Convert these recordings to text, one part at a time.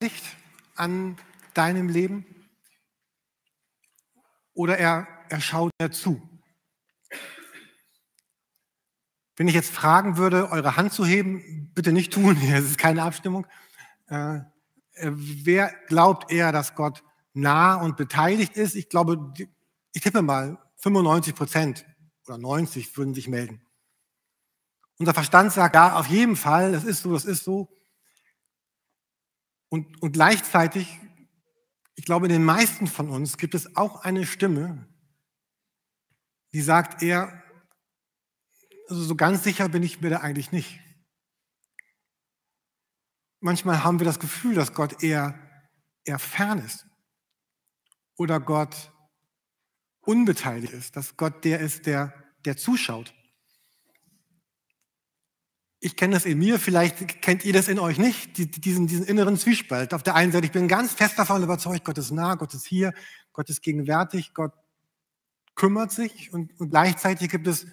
Licht an deinem Leben oder er, er schaut dazu. Wenn ich jetzt fragen würde, eure Hand zu heben, bitte nicht tun, es ist keine Abstimmung. Äh, äh, wer glaubt eher, dass Gott nah und beteiligt ist? Ich glaube, ich tippe mal, 95 Prozent oder 90 würden sich melden. Unser Verstand sagt, ja, auf jeden Fall, das ist so, das ist so. Und, und gleichzeitig, ich glaube, in den meisten von uns gibt es auch eine Stimme, die sagt eher, also so ganz sicher bin ich mir da eigentlich nicht. Manchmal haben wir das Gefühl, dass Gott eher, eher fern ist oder Gott unbeteiligt ist, dass Gott der ist, der, der zuschaut. Ich kenne das in mir, vielleicht kennt ihr das in euch nicht, diesen, diesen inneren Zwiespalt. Auf der einen Seite, ich bin ganz fest davon überzeugt, Gott ist nah, Gott ist hier, Gott ist gegenwärtig, Gott kümmert sich und, und gleichzeitig gibt es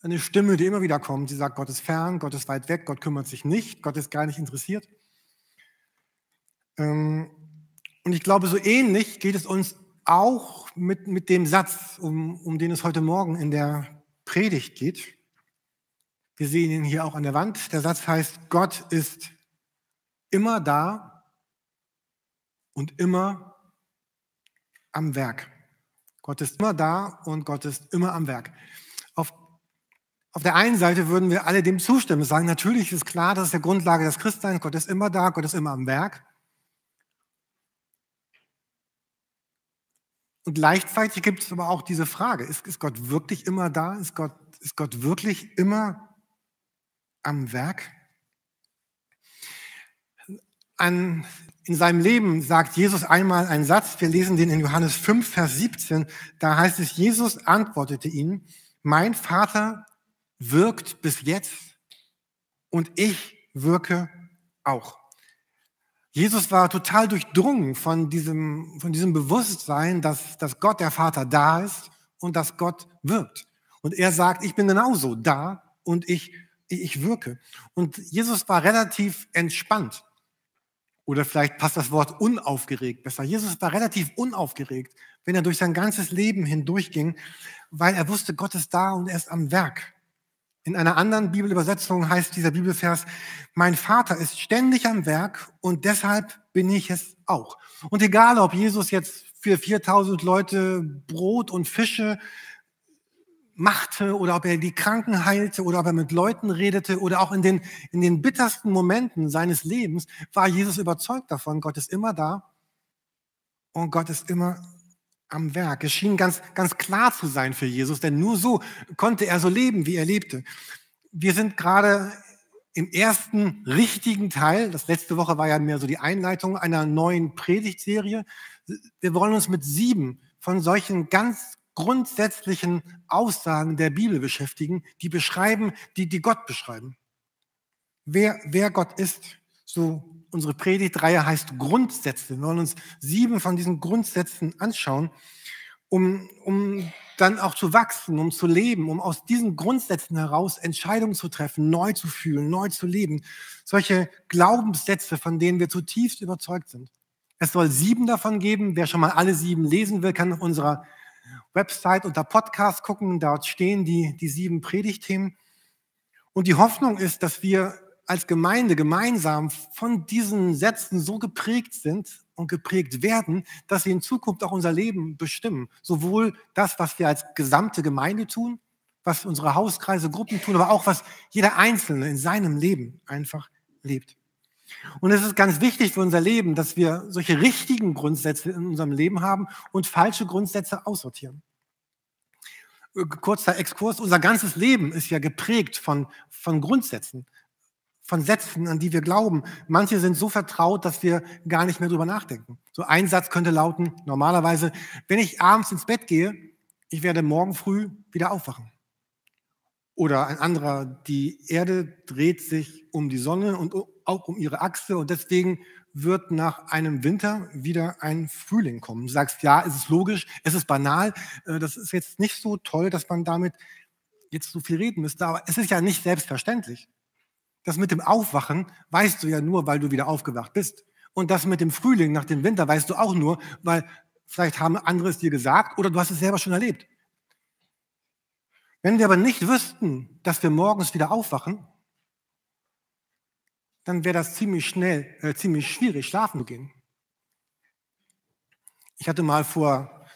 eine Stimme, die immer wieder kommt, die sagt, Gott ist fern, Gott ist weit weg, Gott kümmert sich nicht, Gott ist gar nicht interessiert. Ähm, und ich glaube, so ähnlich geht es uns auch mit, mit dem Satz, um, um den es heute Morgen in der Predigt geht. Wir sehen ihn hier auch an der Wand. Der Satz heißt, Gott ist immer da und immer am Werk. Gott ist immer da und Gott ist immer am Werk. Auf, auf der einen Seite würden wir alle dem zustimmen, sagen, natürlich ist klar, das ist der Grundlage des Christseins, Gott ist immer da, Gott ist immer am Werk. Und gleichzeitig gibt es aber auch diese Frage, ist, ist Gott wirklich immer da? Ist Gott, ist Gott wirklich immer am Werk. An, in seinem Leben sagt Jesus einmal einen Satz, wir lesen den in Johannes 5, Vers 17, da heißt es, Jesus antwortete ihnen, mein Vater wirkt bis jetzt und ich wirke auch. Jesus war total durchdrungen von diesem, von diesem Bewusstsein, dass, dass Gott der Vater da ist und dass Gott wirkt. Und er sagt, ich bin genauso da und ich ich wirke. Und Jesus war relativ entspannt. Oder vielleicht passt das Wort unaufgeregt besser. Jesus war relativ unaufgeregt, wenn er durch sein ganzes Leben hindurchging, weil er wusste, Gott ist da und er ist am Werk. In einer anderen Bibelübersetzung heißt dieser Bibelvers, mein Vater ist ständig am Werk und deshalb bin ich es auch. Und egal, ob Jesus jetzt für 4000 Leute Brot und Fische machte oder ob er die Kranken heilte oder ob er mit Leuten redete oder auch in den, in den bittersten Momenten seines Lebens war Jesus überzeugt davon, Gott ist immer da und Gott ist immer am Werk. Es schien ganz, ganz klar zu sein für Jesus, denn nur so konnte er so leben, wie er lebte. Wir sind gerade im ersten richtigen Teil, das letzte Woche war ja mehr so die Einleitung einer neuen Predigtserie. Wir wollen uns mit sieben von solchen ganz grundsätzlichen Aussagen der Bibel beschäftigen, die beschreiben, die, die Gott beschreiben. Wer, wer Gott ist, so unsere Predigtreihe heißt Grundsätze. Wir wollen uns sieben von diesen Grundsätzen anschauen, um, um dann auch zu wachsen, um zu leben, um aus diesen Grundsätzen heraus Entscheidungen zu treffen, neu zu fühlen, neu zu leben. Solche Glaubenssätze, von denen wir zutiefst überzeugt sind. Es soll sieben davon geben. Wer schon mal alle sieben lesen will, kann unserer Website unter Podcast gucken, dort stehen die, die sieben Predigtthemen. Und die Hoffnung ist, dass wir als Gemeinde gemeinsam von diesen Sätzen so geprägt sind und geprägt werden, dass sie in Zukunft auch unser Leben bestimmen. Sowohl das, was wir als gesamte Gemeinde tun, was unsere Hauskreise, Gruppen tun, aber auch was jeder Einzelne in seinem Leben einfach lebt. Und es ist ganz wichtig für unser Leben, dass wir solche richtigen Grundsätze in unserem Leben haben und falsche Grundsätze aussortieren. Äh, kurzer Exkurs, unser ganzes Leben ist ja geprägt von, von Grundsätzen, von Sätzen, an die wir glauben. Manche sind so vertraut, dass wir gar nicht mehr drüber nachdenken. So ein Satz könnte lauten, normalerweise, wenn ich abends ins Bett gehe, ich werde morgen früh wieder aufwachen. Oder ein anderer, die Erde dreht sich um die Sonne und auch um ihre Achse und deswegen wird nach einem Winter wieder ein Frühling kommen. Du sagst, ja, es ist logisch, es ist banal, äh, das ist jetzt nicht so toll, dass man damit jetzt so viel reden müsste, aber es ist ja nicht selbstverständlich. Das mit dem Aufwachen weißt du ja nur, weil du wieder aufgewacht bist. Und das mit dem Frühling nach dem Winter weißt du auch nur, weil vielleicht haben andere es dir gesagt oder du hast es selber schon erlebt. Wenn wir aber nicht wüssten, dass wir morgens wieder aufwachen, dann wäre das ziemlich schnell, äh, ziemlich schwierig, schlafen zu gehen. Ich hatte mal vor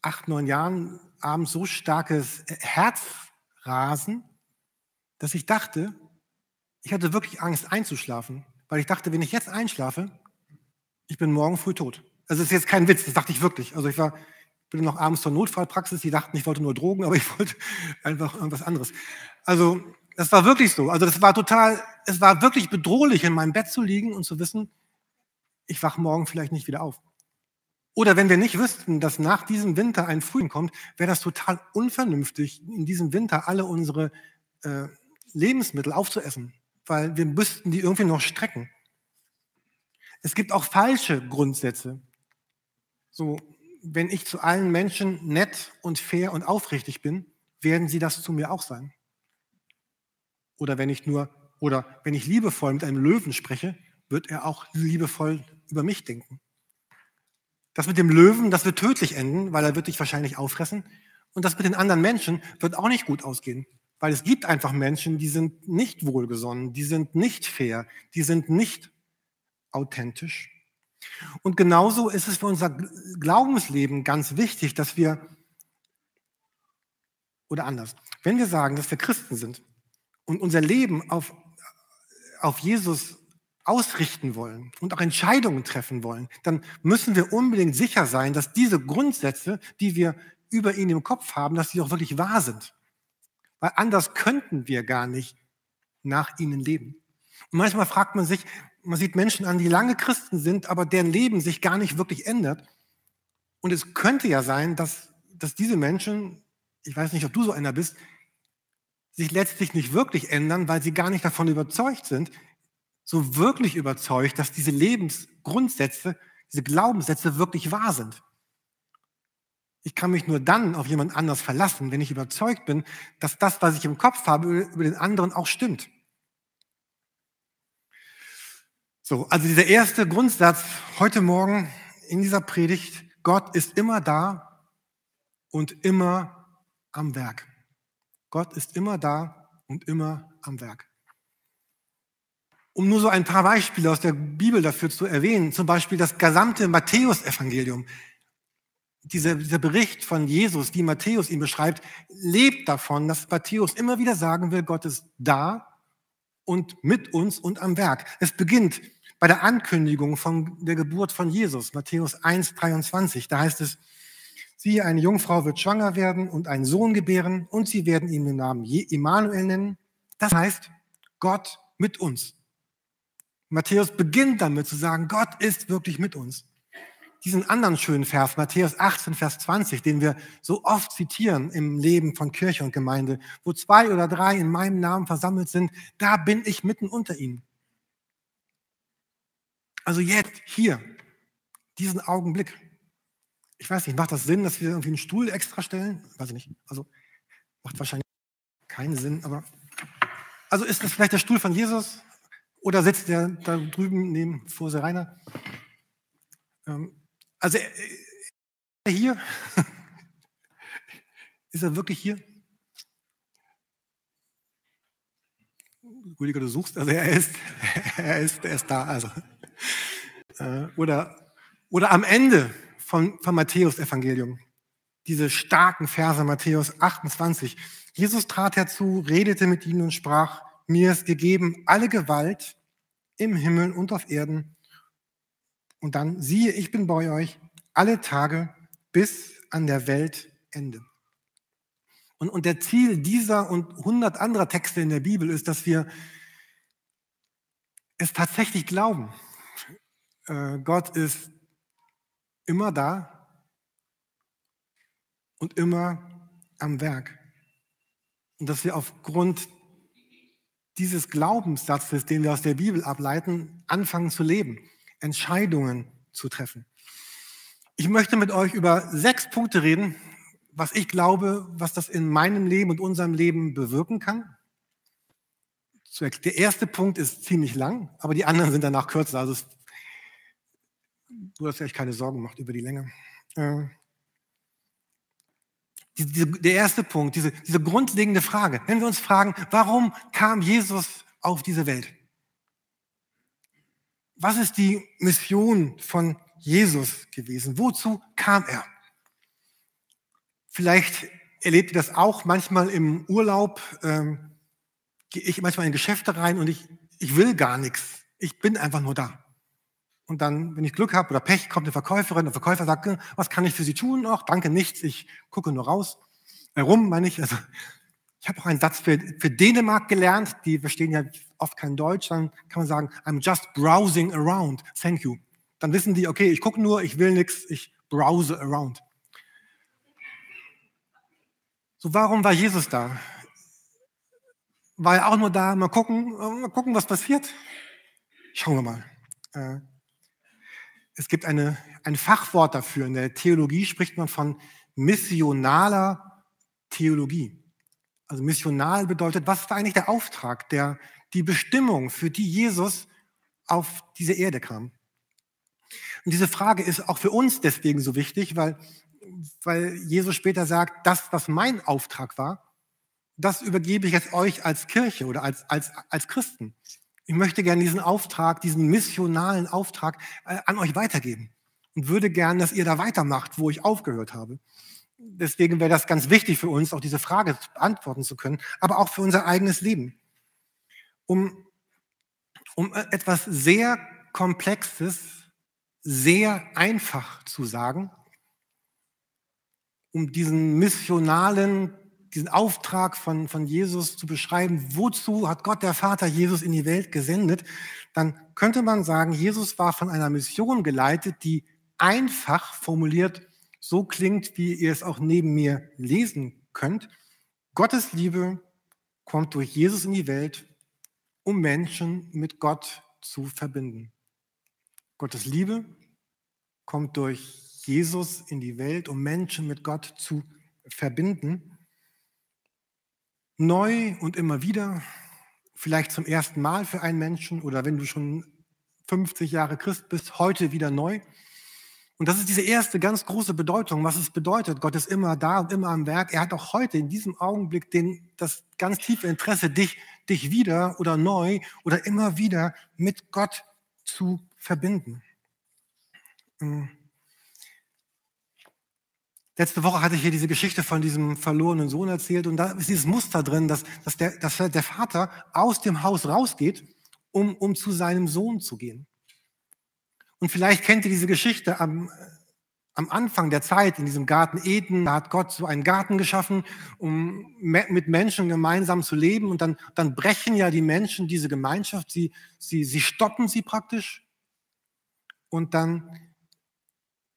acht, neun Jahren abends so starkes Herzrasen, dass ich dachte, ich hatte wirklich Angst einzuschlafen, weil ich dachte, wenn ich jetzt einschlafe, ich bin morgen früh tot. Also das ist jetzt kein Witz, das dachte ich wirklich. Also ich war, bin noch abends zur Notfallpraxis, die dachten, ich wollte nur Drogen, aber ich wollte einfach irgendwas anderes. Also das war wirklich so. Also das war total, es war wirklich bedrohlich, in meinem Bett zu liegen und zu wissen, ich wache morgen vielleicht nicht wieder auf. Oder wenn wir nicht wüssten, dass nach diesem Winter ein Frühling kommt, wäre das total unvernünftig, in diesem Winter alle unsere äh, Lebensmittel aufzuessen, weil wir müssten die irgendwie noch strecken. Es gibt auch falsche Grundsätze. So, wenn ich zu allen Menschen nett und fair und aufrichtig bin, werden sie das zu mir auch sein. Oder wenn ich nur, oder wenn ich liebevoll mit einem Löwen spreche, wird er auch liebevoll über mich denken. Das mit dem Löwen, das wird tödlich enden, weil er wird dich wahrscheinlich auffressen. Und das mit den anderen Menschen wird auch nicht gut ausgehen. Weil es gibt einfach Menschen, die sind nicht wohlgesonnen, die sind nicht fair, die sind nicht authentisch. Und genauso ist es für unser Glaubensleben ganz wichtig, dass wir, oder anders, wenn wir sagen, dass wir Christen sind, und unser Leben auf, auf Jesus ausrichten wollen und auch Entscheidungen treffen wollen, dann müssen wir unbedingt sicher sein, dass diese Grundsätze, die wir über ihn im Kopf haben, dass sie auch wirklich wahr sind. Weil anders könnten wir gar nicht nach ihnen leben. Und manchmal fragt man sich, man sieht Menschen an, die lange Christen sind, aber deren Leben sich gar nicht wirklich ändert. Und es könnte ja sein, dass, dass diese Menschen, ich weiß nicht, ob du so einer bist, sich letztlich nicht wirklich ändern, weil sie gar nicht davon überzeugt sind, so wirklich überzeugt, dass diese Lebensgrundsätze, diese Glaubenssätze wirklich wahr sind. Ich kann mich nur dann auf jemand anders verlassen, wenn ich überzeugt bin, dass das, was ich im Kopf habe, über den anderen auch stimmt. So, also dieser erste Grundsatz heute Morgen in dieser Predigt, Gott ist immer da und immer am Werk. Gott ist immer da und immer am Werk. Um nur so ein paar Beispiele aus der Bibel dafür zu erwähnen, zum Beispiel das gesamte Matthäusevangelium, dieser, dieser Bericht von Jesus, wie Matthäus ihn beschreibt, lebt davon, dass Matthäus immer wieder sagen will, Gott ist da und mit uns und am Werk. Es beginnt bei der Ankündigung von der Geburt von Jesus, Matthäus 1, 23. Da heißt es, Siehe, eine Jungfrau wird schwanger werden und einen Sohn gebären und sie werden ihn den Namen Immanuel nennen. Das heißt, Gott mit uns. Matthäus beginnt damit zu sagen, Gott ist wirklich mit uns. Diesen anderen schönen Vers, Matthäus 18, Vers 20, den wir so oft zitieren im Leben von Kirche und Gemeinde, wo zwei oder drei in meinem Namen versammelt sind, da bin ich mitten unter ihnen. Also jetzt, hier, diesen Augenblick. Ich weiß nicht, macht das Sinn, dass wir irgendwie einen Stuhl extra stellen? Weiß ich nicht. Also macht wahrscheinlich keinen Sinn, aber also ist das vielleicht der Stuhl von Jesus oder sitzt der da drüben neben Fose Rainer? Ähm, also äh, äh, hier ist er wirklich hier? Rüdiger, du suchst, also er ist, er ist, er ist da, also. Äh, oder, oder am Ende von, vom Matthäus-Evangelium. Diese starken Verse Matthäus 28. Jesus trat herzu, redete mit ihnen und sprach, mir ist gegeben alle Gewalt im Himmel und auf Erden. Und dann, siehe, ich bin bei euch alle Tage bis an der Weltende. Und, und der Ziel dieser und hundert anderer Texte in der Bibel ist, dass wir es tatsächlich glauben. Äh, Gott ist immer da und immer am Werk. Und dass wir aufgrund dieses Glaubenssatzes, den wir aus der Bibel ableiten, anfangen zu leben, Entscheidungen zu treffen. Ich möchte mit euch über sechs Punkte reden, was ich glaube, was das in meinem Leben und unserem Leben bewirken kann. Der erste Punkt ist ziemlich lang, aber die anderen sind danach kürzer. Also du hast echt keine Sorgen gemacht über die Länge. Äh, der erste Punkt, diese, diese grundlegende Frage. Wenn wir uns fragen, warum kam Jesus auf diese Welt? Was ist die Mission von Jesus gewesen? Wozu kam er? Vielleicht erlebt ihr das auch manchmal im Urlaub. Ähm, gehe ich manchmal in Geschäfte rein und ich, ich will gar nichts. Ich bin einfach nur da. Und dann, wenn ich Glück habe oder Pech, kommt eine Verkäuferin, der Verkäufer sagt, was kann ich für Sie tun? Ach, danke, nichts, ich gucke nur raus. Warum, meine ich? Also, ich habe auch einen Satz für, für Dänemark gelernt, die verstehen ja oft kein Deutsch, dann kann man sagen, I'm just browsing around, thank you. Dann wissen die, okay, ich gucke nur, ich will nichts, ich browse around. So, warum war Jesus da? War er auch nur da, mal gucken, mal gucken, was passiert? Schauen wir mal. Es gibt eine, ein Fachwort dafür. In der Theologie spricht man von missionaler Theologie. Also missional bedeutet, was ist eigentlich der Auftrag, der, die Bestimmung, für die Jesus auf diese Erde kam? Und diese Frage ist auch für uns deswegen so wichtig, weil, weil Jesus später sagt, das, was mein Auftrag war, das übergebe ich jetzt euch als Kirche oder als, als, als Christen. Ich möchte gerne diesen Auftrag, diesen missionalen Auftrag äh, an euch weitergeben und würde gerne, dass ihr da weitermacht, wo ich aufgehört habe. Deswegen wäre das ganz wichtig für uns, auch diese Frage beantworten zu können, aber auch für unser eigenes Leben. Um, um äh, etwas sehr Komplexes, sehr einfach zu sagen, um diesen missionalen diesen Auftrag von, von Jesus zu beschreiben, wozu hat Gott der Vater Jesus in die Welt gesendet, dann könnte man sagen, Jesus war von einer Mission geleitet, die einfach formuliert so klingt, wie ihr es auch neben mir lesen könnt. Gottes Liebe kommt durch Jesus in die Welt, um Menschen mit Gott zu verbinden. Gottes Liebe kommt durch Jesus in die Welt, um Menschen mit Gott zu verbinden neu und immer wieder, vielleicht zum ersten Mal für einen Menschen oder wenn du schon 50 Jahre Christ bist, heute wieder neu. Und das ist diese erste ganz große Bedeutung, was es bedeutet. Gott ist immer da und immer am Werk. Er hat auch heute in diesem Augenblick den, das ganz tiefe Interesse, dich, dich wieder oder neu oder immer wieder mit Gott zu verbinden. Mhm. Letzte Woche hatte ich hier diese Geschichte von diesem verlorenen Sohn erzählt und da ist dieses Muster drin, dass, dass, der, dass der Vater aus dem Haus rausgeht, um, um zu seinem Sohn zu gehen. Und vielleicht kennt ihr diese Geschichte am, am Anfang der Zeit in diesem Garten Eden, da hat Gott so einen Garten geschaffen, um mit Menschen gemeinsam zu leben und dann, dann brechen ja die Menschen diese Gemeinschaft, sie, sie, sie stoppen sie praktisch und dann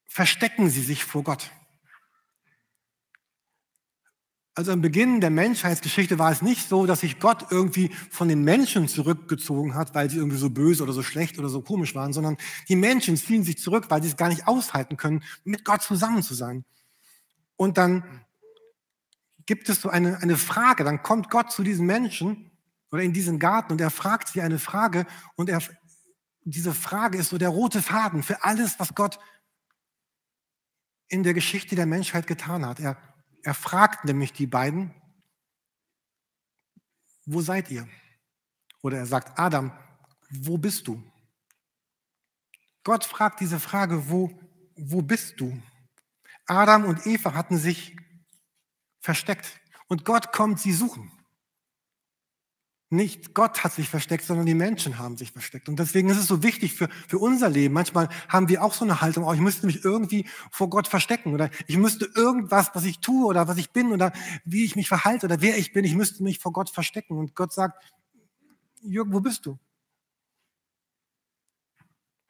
verstecken sie sich vor Gott. Also am Beginn der Menschheitsgeschichte war es nicht so, dass sich Gott irgendwie von den Menschen zurückgezogen hat, weil sie irgendwie so böse oder so schlecht oder so komisch waren, sondern die Menschen ziehen sich zurück, weil sie es gar nicht aushalten können, mit Gott zusammen zu sein. Und dann gibt es so eine, eine Frage, dann kommt Gott zu diesen Menschen oder in diesen Garten und er fragt sie eine Frage und er, diese Frage ist so der rote Faden für alles, was Gott in der Geschichte der Menschheit getan hat. Er er fragt nämlich die beiden, wo seid ihr? Oder er sagt, Adam, wo bist du? Gott fragt diese Frage, wo, wo bist du? Adam und Eva hatten sich versteckt und Gott kommt sie suchen. Nicht Gott hat sich versteckt, sondern die Menschen haben sich versteckt. Und deswegen ist es so wichtig für, für unser Leben. Manchmal haben wir auch so eine Haltung, oh, ich müsste mich irgendwie vor Gott verstecken oder ich müsste irgendwas, was ich tue oder was ich bin oder wie ich mich verhalte oder wer ich bin, ich müsste mich vor Gott verstecken. Und Gott sagt, Jürgen, wo bist du?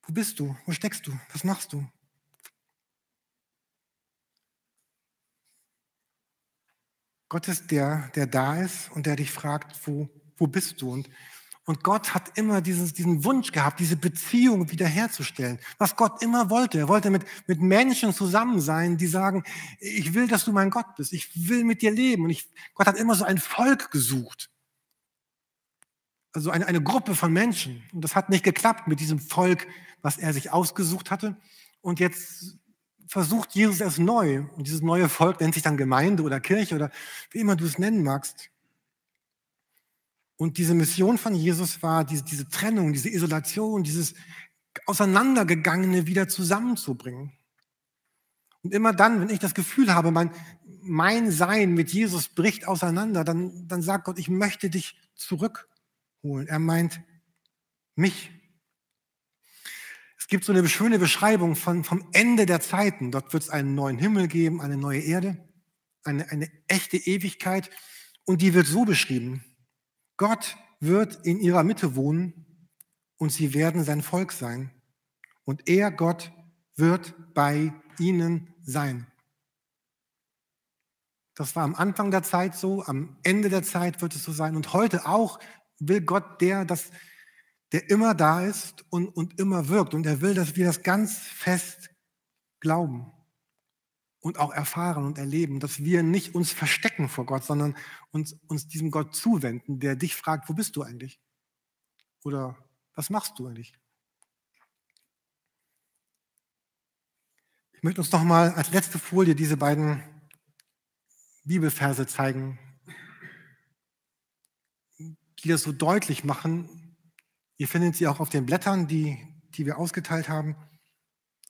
Wo bist du? Wo steckst du? Was machst du? Gott ist der, der da ist und der dich fragt, wo wo bist du? Und, und Gott hat immer dieses, diesen Wunsch gehabt, diese Beziehung wiederherzustellen, was Gott immer wollte. Er wollte mit, mit Menschen zusammen sein, die sagen, ich will, dass du mein Gott bist, ich will mit dir leben. Und ich, Gott hat immer so ein Volk gesucht. Also eine, eine Gruppe von Menschen. Und das hat nicht geklappt mit diesem Volk, was er sich ausgesucht hatte. Und jetzt versucht Jesus es neu. Und dieses neue Volk nennt sich dann Gemeinde oder Kirche oder wie immer du es nennen magst. Und diese Mission von Jesus war, diese, diese Trennung, diese Isolation, dieses Auseinandergegangene wieder zusammenzubringen. Und immer dann, wenn ich das Gefühl habe, mein, mein Sein mit Jesus bricht auseinander, dann, dann sagt Gott, ich möchte dich zurückholen. Er meint mich. Es gibt so eine schöne Beschreibung von, vom Ende der Zeiten. Dort wird es einen neuen Himmel geben, eine neue Erde, eine, eine echte Ewigkeit. Und die wird so beschrieben. Gott wird in ihrer Mitte wohnen und sie werden sein Volk sein. Und er, Gott, wird bei ihnen sein. Das war am Anfang der Zeit so, am Ende der Zeit wird es so sein. Und heute auch will Gott der, das, der immer da ist und, und immer wirkt. Und er will, dass wir das ganz fest glauben und auch erfahren und erleben, dass wir nicht uns verstecken vor Gott, sondern uns, uns diesem Gott zuwenden, der dich fragt, wo bist du eigentlich? Oder was machst du eigentlich? Ich möchte uns noch mal als letzte Folie diese beiden Bibelverse zeigen, die das so deutlich machen. Ihr findet sie auch auf den Blättern, die, die wir ausgeteilt haben.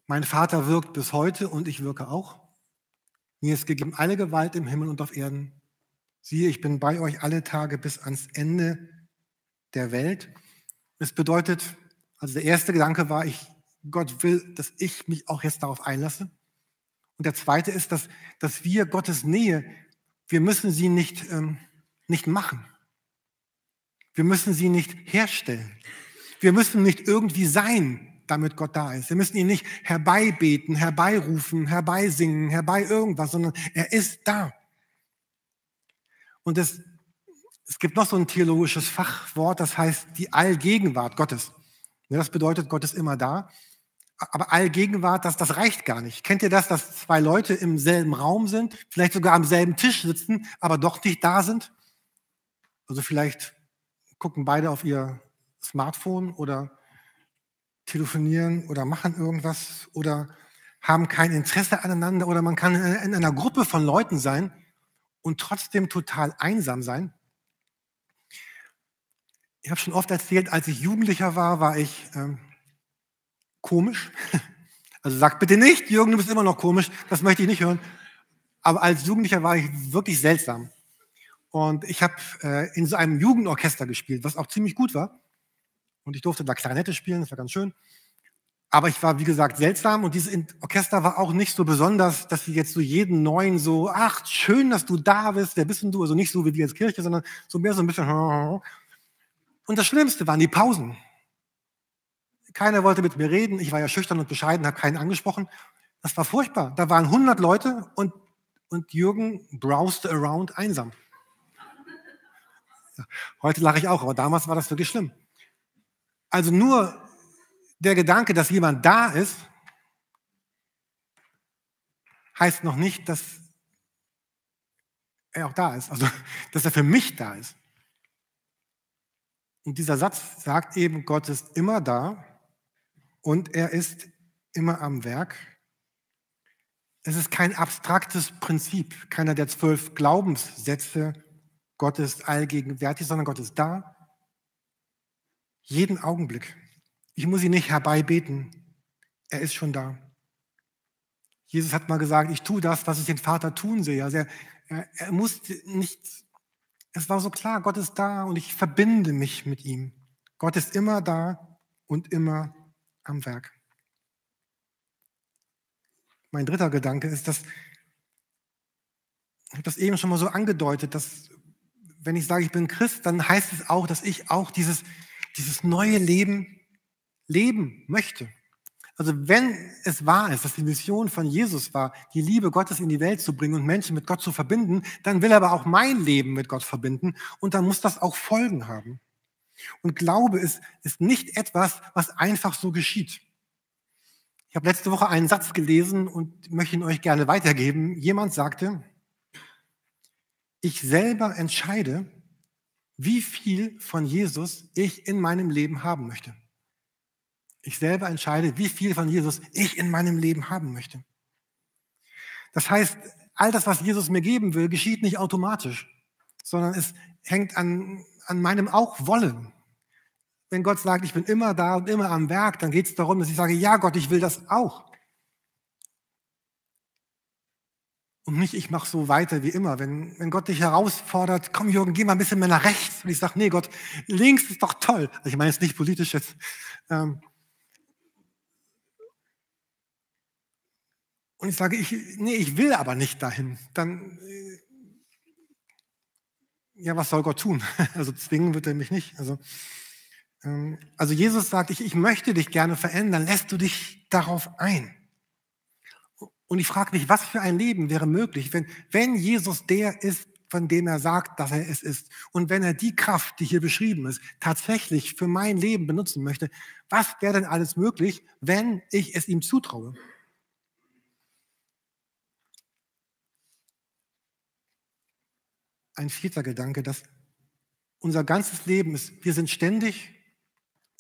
Mein Vater wirkt bis heute und ich wirke auch. Mir ist gegeben alle Gewalt im Himmel und auf Erden. Siehe, ich bin bei euch alle Tage bis ans Ende der Welt. Es bedeutet, also der erste Gedanke war, ich, Gott will, dass ich mich auch jetzt darauf einlasse. Und der zweite ist, dass, dass wir Gottes Nähe, wir müssen sie nicht, ähm, nicht machen. Wir müssen sie nicht herstellen. Wir müssen nicht irgendwie sein, damit Gott da ist. Wir müssen ihn nicht herbeibeten, herbeirufen, herbeisingen, herbei irgendwas, sondern er ist da. Und es, es gibt noch so ein theologisches Fachwort, das heißt die Allgegenwart Gottes. Das bedeutet, Gott ist immer da aber Allgegenwart, das, das reicht gar nicht. Kennt ihr das, dass zwei Leute im selben Raum sind, vielleicht sogar am selben Tisch sitzen, aber doch nicht da sind? Also vielleicht gucken beide auf ihr Smartphone oder telefonieren oder machen irgendwas oder haben kein Interesse aneinander oder man kann in einer Gruppe von Leuten sein und trotzdem total einsam sein. Ich habe schon oft erzählt, als ich Jugendlicher war, war ich ähm, komisch. Also sag bitte nicht, Jürgen, du bist immer noch komisch, das möchte ich nicht hören. Aber als Jugendlicher war ich wirklich seltsam. Und ich habe äh, in so einem Jugendorchester gespielt, was auch ziemlich gut war. Und ich durfte da Klarinette spielen, das war ganz schön. Aber ich war, wie gesagt, seltsam und dieses Orchester war auch nicht so besonders, dass sie jetzt so jeden neuen so, ach, schön, dass du da bist, wer bist denn du? Also nicht so wie wir als Kirche, sondern so mehr so ein bisschen. Und das Schlimmste waren die Pausen. Keiner wollte mit mir reden. Ich war ja schüchtern und bescheiden, habe keinen angesprochen. Das war furchtbar. Da waren 100 Leute und, und Jürgen browsed around einsam. Heute lache ich auch, aber damals war das wirklich schlimm. Also nur der Gedanke, dass jemand da ist, heißt noch nicht, dass er auch da ist, also dass er für mich da ist. Und dieser Satz sagt eben, Gott ist immer da und er ist immer am Werk. Es ist kein abstraktes Prinzip, keiner der zwölf Glaubenssätze, Gott ist allgegenwärtig, sondern Gott ist da, jeden Augenblick. Ich muss ihn nicht herbeibeten, er ist schon da. Jesus hat mal gesagt, ich tue das, was ich den Vater tun sehe. Also er, er, er musste nicht, es war so klar, Gott ist da und ich verbinde mich mit ihm. Gott ist immer da und immer am Werk. Mein dritter Gedanke ist, dass ich habe das eben schon mal so angedeutet, dass wenn ich sage, ich bin Christ, dann heißt es auch, dass ich auch dieses, dieses neue Leben leben möchte. Also wenn es wahr ist, dass die Mission von Jesus war, die Liebe Gottes in die Welt zu bringen und Menschen mit Gott zu verbinden, dann will er aber auch mein Leben mit Gott verbinden und dann muss das auch Folgen haben. Und Glaube ist, ist nicht etwas, was einfach so geschieht. Ich habe letzte Woche einen Satz gelesen und möchte ihn euch gerne weitergeben. Jemand sagte, ich selber entscheide, wie viel von Jesus ich in meinem Leben haben möchte. Ich selber entscheide, wie viel von Jesus ich in meinem Leben haben möchte. Das heißt, all das, was Jesus mir geben will, geschieht nicht automatisch, sondern es hängt an, an meinem auch Wollen. Wenn Gott sagt, ich bin immer da und immer am Werk, dann geht es darum, dass ich sage, ja Gott, ich will das auch. Und nicht, ich mache so weiter wie immer. Wenn, wenn Gott dich herausfordert, komm Jürgen, geh mal ein bisschen mehr nach rechts. Und ich sage, nee Gott, links ist doch toll. Also ich meine jetzt nicht politisch jetzt. Ähm und ich sage, ich, nee, ich will aber nicht dahin. Dann, äh, ja, was soll Gott tun? Also zwingen wird er mich nicht. Also, ähm, also Jesus sagt, ich, ich möchte dich gerne verändern. Lässt du dich darauf ein? Und ich frage mich, was für ein Leben wäre möglich, wenn, wenn Jesus der ist, von dem er sagt, dass er es ist. Und wenn er die Kraft, die hier beschrieben ist, tatsächlich für mein Leben benutzen möchte, was wäre denn alles möglich, wenn ich es ihm zutraue? Ein vierter Gedanke, dass unser ganzes Leben ist, wir sind ständig,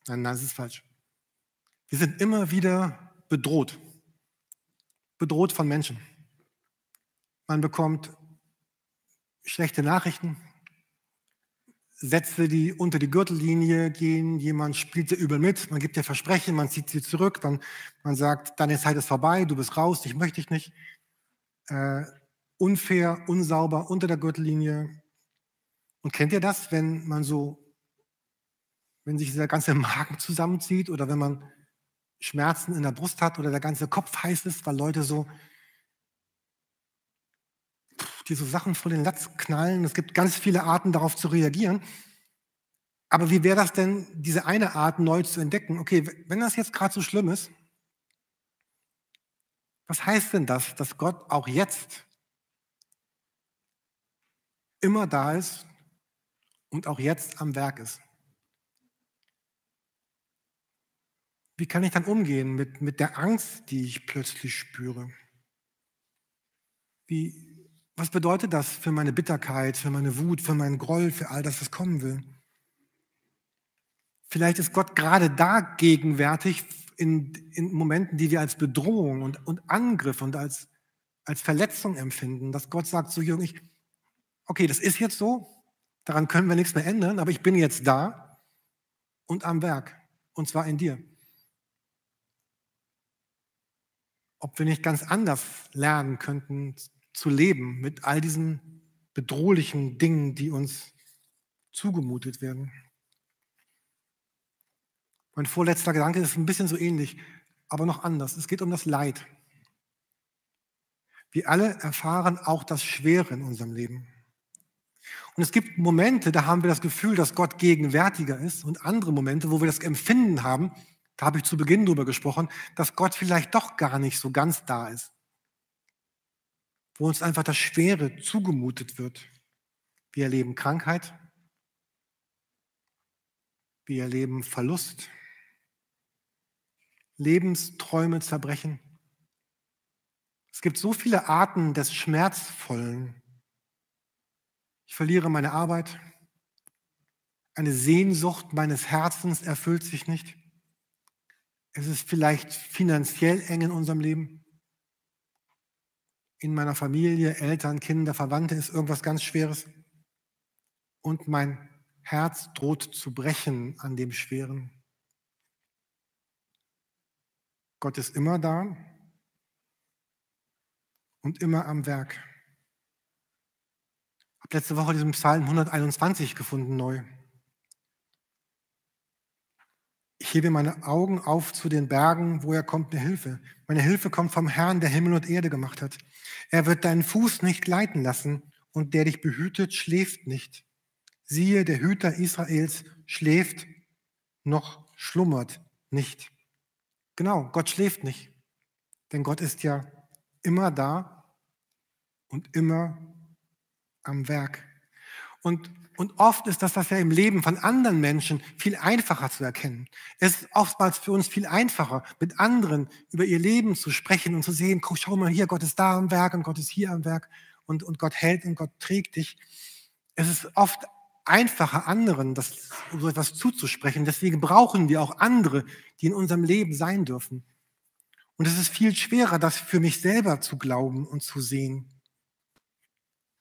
nein, nein, das ist falsch. Wir sind immer wieder bedroht bedroht von Menschen. Man bekommt schlechte Nachrichten, Sätze, die unter die Gürtellinie gehen, jemand spielt sie übel mit, man gibt dir Versprechen, man zieht sie zurück, man, man sagt, deine Zeit ist vorbei, du bist raus, ich möchte dich nicht. Äh, unfair, unsauber, unter der Gürtellinie. Und kennt ihr das, wenn man so, wenn sich dieser ganze Magen zusammenzieht oder wenn man Schmerzen in der Brust hat oder der ganze Kopf heiß ist, weil Leute so, die so Sachen vor den Latz knallen. Es gibt ganz viele Arten, darauf zu reagieren. Aber wie wäre das denn, diese eine Art neu zu entdecken? Okay, wenn das jetzt gerade so schlimm ist, was heißt denn das, dass Gott auch jetzt immer da ist und auch jetzt am Werk ist? Wie kann ich dann umgehen mit, mit der Angst, die ich plötzlich spüre? Wie, was bedeutet das für meine Bitterkeit, für meine Wut, für meinen Groll, für all das, was kommen will? Vielleicht ist Gott gerade da gegenwärtig in, in Momenten, die wir als Bedrohung und, und Angriff und als, als Verletzung empfinden, dass Gott sagt zu Jürgen, ich, okay, das ist jetzt so, daran können wir nichts mehr ändern, aber ich bin jetzt da und am Werk, und zwar in dir. Ob wir nicht ganz anders lernen könnten zu leben mit all diesen bedrohlichen Dingen, die uns zugemutet werden. Mein vorletzter Gedanke ist ein bisschen so ähnlich, aber noch anders. Es geht um das Leid. Wir alle erfahren auch das Schwere in unserem Leben. Und es gibt Momente, da haben wir das Gefühl, dass Gott gegenwärtiger ist und andere Momente, wo wir das Empfinden haben, da habe ich zu Beginn drüber gesprochen, dass Gott vielleicht doch gar nicht so ganz da ist. Wo uns einfach das Schwere zugemutet wird. Wir erleben Krankheit. Wir erleben Verlust. Lebensträume zerbrechen. Es gibt so viele Arten des Schmerzvollen. Ich verliere meine Arbeit. Eine Sehnsucht meines Herzens erfüllt sich nicht. Es ist vielleicht finanziell eng in unserem Leben. In meiner Familie, Eltern, Kinder, Verwandte ist irgendwas ganz Schweres. Und mein Herz droht zu brechen an dem Schweren. Gott ist immer da und immer am Werk. Ich habe letzte Woche diesen Psalm 121 gefunden neu. Ich hebe meine Augen auf zu den Bergen, woher kommt mir Hilfe? Meine Hilfe kommt vom Herrn, der Himmel und Erde gemacht hat. Er wird deinen Fuß nicht gleiten lassen und der dich behütet, schläft nicht. Siehe, der Hüter Israels schläft noch schlummert nicht. Genau, Gott schläft nicht, denn Gott ist ja immer da und immer am Werk. Und und oft ist das, was ja im Leben von anderen Menschen viel einfacher zu erkennen. Es ist oftmals für uns viel einfacher, mit anderen über ihr Leben zu sprechen und zu sehen, guck, schau mal hier, Gott ist da am Werk und Gott ist hier am Werk und, und Gott hält und Gott trägt dich. Es ist oft einfacher, anderen das, so etwas zuzusprechen. Deswegen brauchen wir auch andere, die in unserem Leben sein dürfen. Und es ist viel schwerer, das für mich selber zu glauben und zu sehen.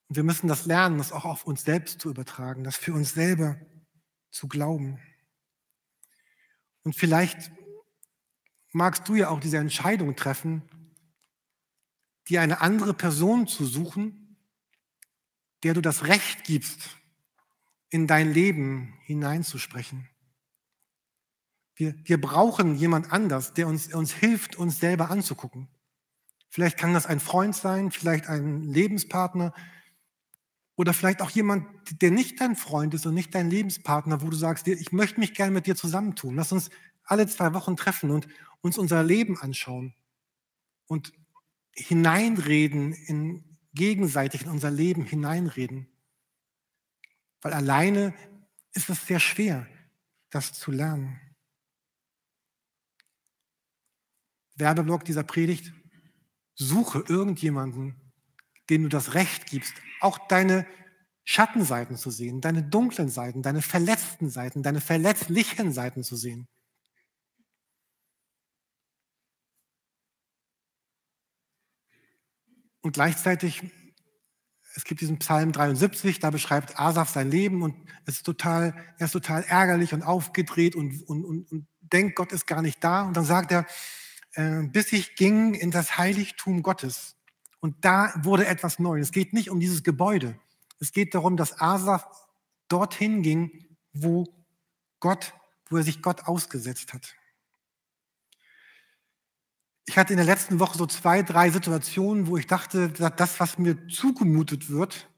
Und wir müssen das lernen, das auch auf uns selbst zu übertragen, das für uns selber zu glauben. Und vielleicht magst du ja auch diese Entscheidung treffen, dir eine andere Person zu suchen, der du das Recht gibst, in dein Leben hineinzusprechen. Wir, wir brauchen jemand anders, der uns, uns hilft, uns selber anzugucken. Vielleicht kann das ein Freund sein, vielleicht ein Lebenspartner oder vielleicht auch jemand, der nicht dein Freund ist und nicht dein Lebenspartner, wo du sagst, ich möchte mich gerne mit dir zusammentun. Lass uns alle zwei Wochen treffen und uns unser Leben anschauen und hineinreden, in, gegenseitig in unser Leben hineinreden. Weil alleine ist es sehr schwer, das zu lernen. Werbeblock dieser Predigt, suche irgendjemanden, dem du das Recht gibst, auch deine Schattenseiten zu sehen, deine dunklen Seiten, deine verletzten Seiten, deine verletzlichen Seiten zu sehen. Und gleichzeitig, es gibt diesen Psalm 73, da beschreibt Asaf sein Leben und es ist total, er ist total ärgerlich und aufgedreht und, und, und, und denkt, Gott ist gar nicht da. Und dann sagt er, äh, bis ich ging in das Heiligtum Gottes. Und da wurde etwas neu. Es geht nicht um dieses Gebäude. Es geht darum, dass Asaf dorthin ging, wo Gott, wo er sich Gott ausgesetzt hat. Ich hatte in der letzten Woche so zwei, drei Situationen, wo ich dachte, das, was mir zugemutet wird,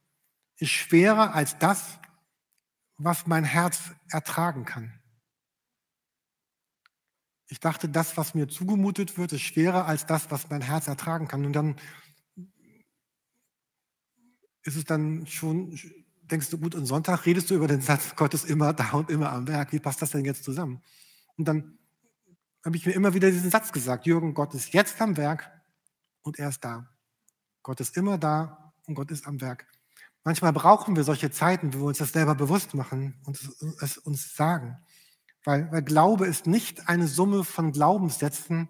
ist schwerer als das, was mein Herz ertragen kann. Ich dachte, das, was mir zugemutet wird, ist schwerer als das, was mein Herz ertragen kann. Und dann ist es dann schon, denkst du, gut, und Sonntag redest du über den Satz, Gott ist immer da und immer am Werk. Wie passt das denn jetzt zusammen? Und dann habe ich mir immer wieder diesen Satz gesagt, Jürgen, Gott ist jetzt am Werk und er ist da. Gott ist immer da und Gott ist am Werk. Manchmal brauchen wir solche Zeiten, wo wir uns das selber bewusst machen und es uns sagen. Weil, weil Glaube ist nicht eine Summe von Glaubenssätzen,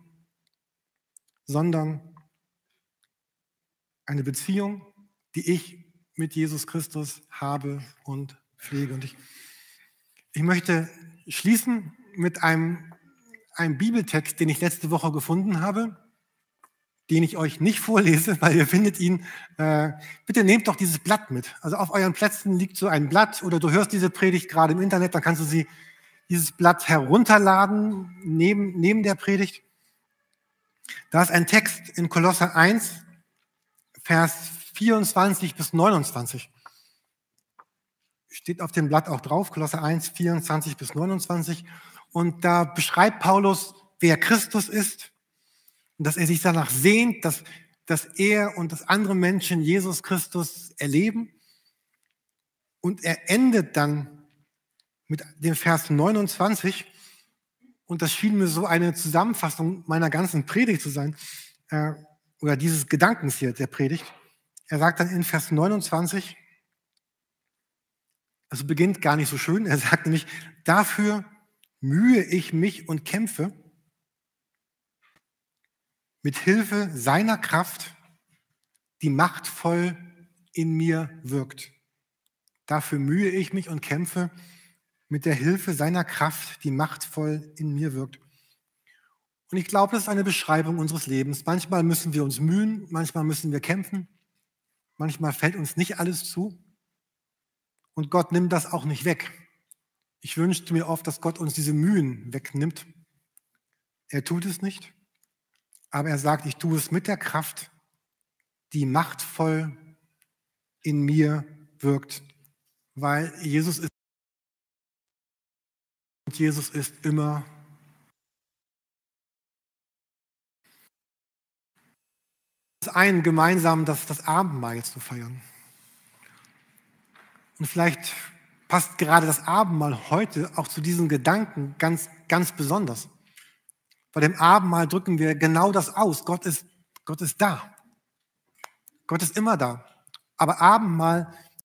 sondern eine Beziehung, die ich mit Jesus Christus habe und pflege. Und ich, ich möchte schließen mit einem einen Bibeltext, den ich letzte Woche gefunden habe, den ich euch nicht vorlese, weil ihr findet ihn. Äh, bitte nehmt doch dieses Blatt mit. Also auf euren Plätzen liegt so ein Blatt oder du hörst diese Predigt gerade im Internet, dann kannst du sie dieses Blatt herunterladen neben, neben der Predigt. Da ist ein Text in Kolosser 1, Vers 24 bis 29. Steht auf dem Blatt auch drauf, Kolosser 1, 24 bis 29. Und da beschreibt Paulus, wer Christus ist und dass er sich danach sehnt, dass, dass er und dass andere Menschen Jesus Christus erleben. Und er endet dann mit dem Vers 29. Und das schien mir so eine Zusammenfassung meiner ganzen Predigt zu sein, äh, oder dieses Gedankens hier der Predigt. Er sagt dann in Vers 29, also beginnt gar nicht so schön, er sagt nämlich, dafür mühe ich mich und kämpfe mit Hilfe seiner Kraft, die machtvoll in mir wirkt. Dafür mühe ich mich und kämpfe mit der Hilfe seiner Kraft, die machtvoll in mir wirkt. Und ich glaube, das ist eine Beschreibung unseres Lebens. Manchmal müssen wir uns mühen, manchmal müssen wir kämpfen, manchmal fällt uns nicht alles zu. Und Gott nimmt das auch nicht weg. Ich wünschte mir oft, dass Gott uns diese Mühen wegnimmt. Er tut es nicht, aber er sagt, ich tue es mit der Kraft, die machtvoll in mir wirkt, weil Jesus ist und Jesus ist immer ein gemeinsam das, das Abendmahl jetzt zu feiern. Und vielleicht passt gerade das Abendmahl heute auch zu diesen Gedanken ganz, ganz besonders. Bei dem Abendmahl drücken wir genau das aus. Gott ist, Gott ist da. Gott ist immer da. Aber Abendmahl